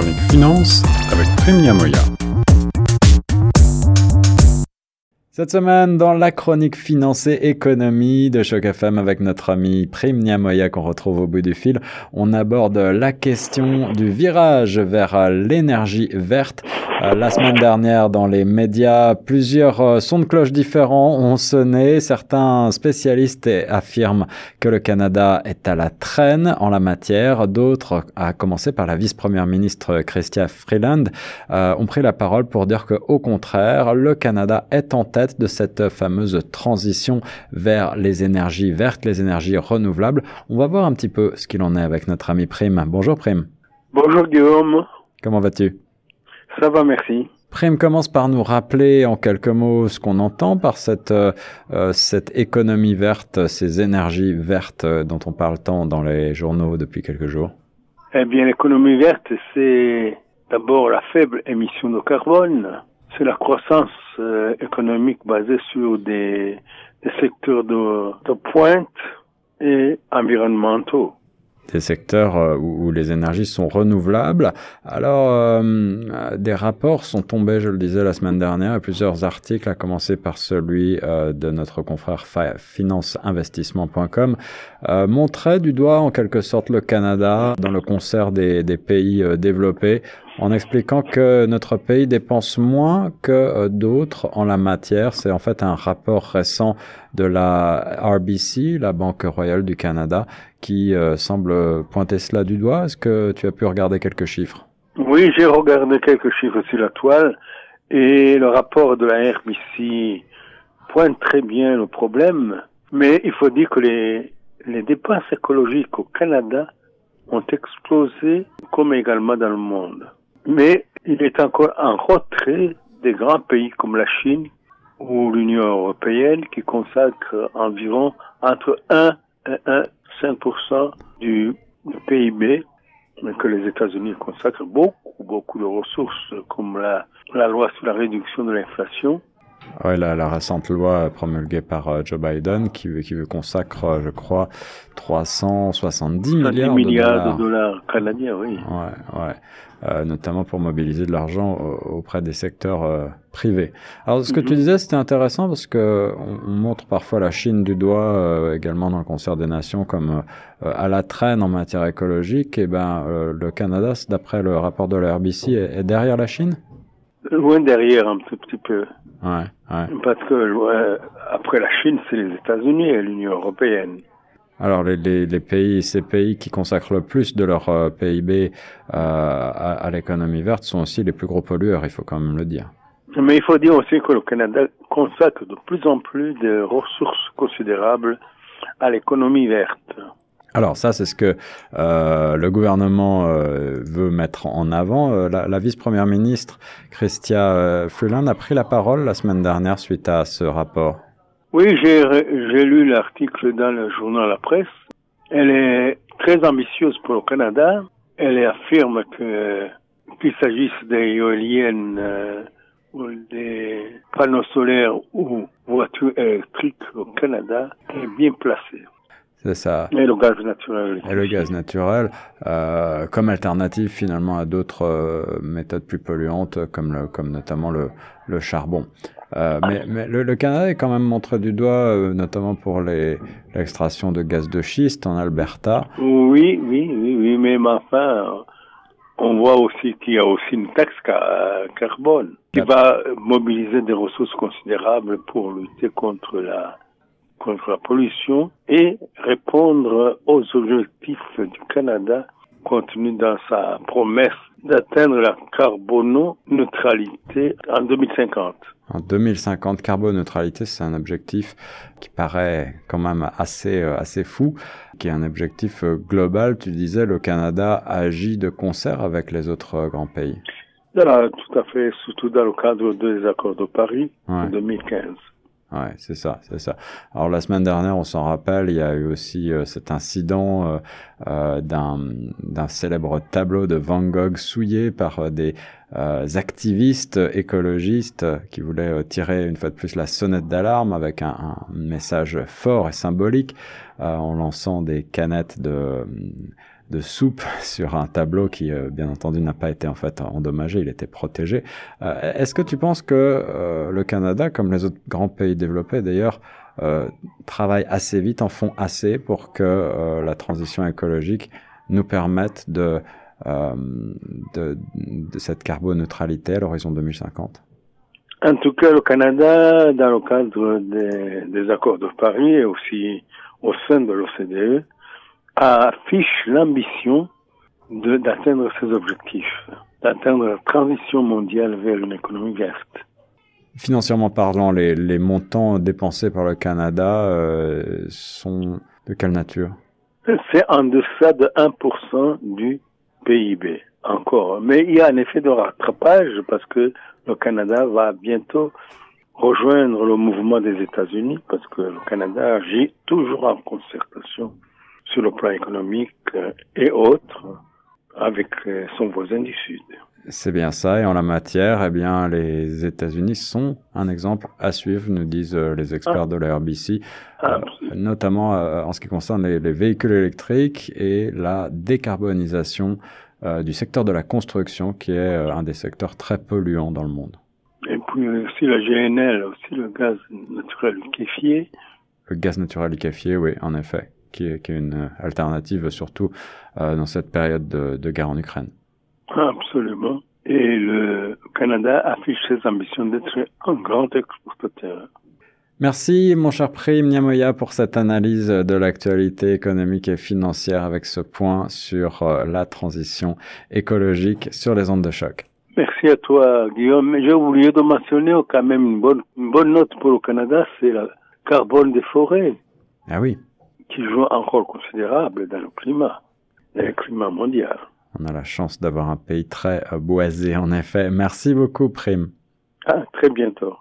chronique finance avec Prime Moya. Cette semaine, dans la chronique finance et économie de Choc FM avec notre ami Prime Niamoya qu'on retrouve au bout du fil, on aborde la question du virage vers l'énergie verte. Euh, la semaine dernière, dans les médias, plusieurs euh, sons de cloche différents ont sonné. Certains spécialistes affirment que le Canada est à la traîne en la matière. D'autres, à commencer par la vice-première ministre Chrystia Freeland, euh, ont pris la parole pour dire que, au contraire, le Canada est en tête de cette fameuse transition vers les énergies vertes, les énergies renouvelables. On va voir un petit peu ce qu'il en est avec notre ami Prime. Bonjour Prime. Bonjour Guillaume. Comment vas-tu? Ça va, merci. Prime commence par nous rappeler en quelques mots ce qu'on entend par cette, euh, cette économie verte, ces énergies vertes dont on parle tant dans les journaux depuis quelques jours. Eh bien, l'économie verte, c'est d'abord la faible émission de carbone, c'est la croissance euh, économique basée sur des, des secteurs de, de, pointe et environnementaux. Des secteurs euh, où, où, les énergies sont renouvelables. Alors, euh, des rapports sont tombés, je le disais la semaine dernière, et plusieurs articles, à commencer par celui euh, de notre confrère financeinvestissement.com, montraient du doigt en quelque sorte le Canada dans le concert des, des pays développés en expliquant que notre pays dépense moins que euh, d'autres en la matière. C'est en fait un rapport récent de la RBC, la Banque royale du Canada, qui euh, semble pointer cela du doigt. Est-ce que tu as pu regarder quelques chiffres? Oui, j'ai regardé quelques chiffres sur la toile et le rapport de la RBC pointe très bien le problème, mais il faut dire que les, les dépenses écologiques au Canada ont explosé comme également dans le monde mais il est encore en retrait des grands pays comme la Chine ou l'Union européenne qui consacrent environ entre 1 et 1,5% du, du PIB, mais que les États-Unis consacrent beaucoup, beaucoup de ressources comme la loi sur la réduction de l'inflation. Oui, la, la, récente loi promulguée par uh, Joe Biden qui, qui consacre, je crois, 370 milliards, milliards de, dollars. de dollars canadiens, oui. Ouais, ouais. Euh, notamment pour mobiliser de l'argent auprès des secteurs euh, privés. Alors, ce que mm -hmm. tu disais, c'était intéressant parce que on, on, montre parfois la Chine du doigt, euh, également dans le concert des nations, comme à la traîne en matière écologique. Et ben, le Canada, d'après le rapport de la RBC, est, est derrière la Chine? Loin derrière, un petit, petit peu. Ouais, ouais. Parce que euh, après la Chine, c'est les États-Unis et l'Union européenne. Alors les, les, les, pays, ces pays qui consacrent le plus de leur euh, PIB euh, à, à l'économie verte sont aussi les plus gros pollueurs, il faut quand même le dire. Mais il faut dire aussi que le Canada consacre de plus en plus de ressources considérables à l'économie verte. Alors ça, c'est ce que euh, le gouvernement euh, veut mettre en avant. Euh, la, vice-première ministre, Chrystia euh, Freeland, a pris la parole la semaine dernière suite à ce rapport. Oui, j'ai lu l'article dans le journal La Presse. Elle est très ambitieuse pour le Canada. Elle affirme que qu'il s'agisse des éoliennes ou des panneaux solaires ou voitures électriques au Canada, est bien placée. C'est ça. Et le gaz naturel. Et le gaz naturel, euh, comme alternative finalement à d'autres euh, méthodes plus polluantes, comme, le, comme notamment le, le charbon. Euh, mais, mais le, le, Canada est quand même montré du doigt, notamment pour l'extraction de gaz de schiste en Alberta. Oui, oui, oui, oui, mais enfin, on voit aussi qu'il y a aussi une taxe carbone qui va mobiliser des ressources considérables pour lutter contre la contre la pollution et répondre aux objectifs du Canada contenu dans sa promesse d'atteindre la carboneutralité en 2050. En 2050, carboneutralité, c'est un objectif qui paraît quand même assez, assez fou, qui est un objectif global. Tu disais, le Canada agit de concert avec les autres grands pays. Tout à fait, surtout dans le cadre des accords de Paris ouais. en 2015. Ouais, c'est ça, c'est ça. Alors la semaine dernière, on s'en rappelle, il y a eu aussi euh, cet incident euh, euh, d'un célèbre tableau de Van Gogh souillé par euh, des activistes écologistes qui voulaient tirer une fois de plus la sonnette d'alarme avec un, message fort et symbolique en lançant des canettes de de soupe sur un tableau qui, euh, bien entendu, n'a pas été en fait endommagé, il était protégé. Euh, est-ce que tu penses que euh, le Canada, comme les autres grands pays développés d'ailleurs, travaille assez vite, en font assez pour que la transition écologique nous permette de, cette carboneutralité à l'horizon 2050 En tout cas, le Canada, dans le cadre des accords de Paris et aussi au sein de l'OCDE, affiche l'ambition d'atteindre ces objectifs, d'atteindre la transition mondiale vers une économie verte. Financièrement parlant, les, les montants dépensés par le Canada euh, sont de quelle nature? C'est en deçà de 1% du PIB, encore. Mais il y a un effet de rattrapage parce que le Canada va bientôt rejoindre le mouvement des États-Unis parce que le Canada agit toujours en concertation sur le plan économique euh, et autres avec euh, son voisin du Sud. C'est bien ça, et en la matière, eh bien, les États-Unis sont un exemple à suivre, nous disent euh, les experts de la RBC, notamment en ce qui concerne les, véhicules électriques et la décarbonisation du secteur de la construction, qui est un des secteurs très polluants dans le monde. Et puis aussi la GNL, aussi le gaz naturel liquéfié. Le gaz naturel liquéfié, oui, en effet qui est, une alternative surtout euh, dans cette période de, guerre en Ukraine. Absolument. Et le Canada affiche ses ambitions d'être un grand exportateur. Merci, mon cher Prime Niamoya, pour cette analyse de l'actualité économique et financière avec ce point sur euh, la transition écologique sur les ondes de choc. Merci à toi, Guillaume. J'ai oublié de mentionner quand même une bonne, une bonne note pour le Canada, c'est le carbone des forêts. Ah oui qui joue un rôle considérable dans le climat, dans le climat mondial. On a la chance d'avoir un pays très boisé, en effet. Merci beaucoup, Prime. À très bientôt.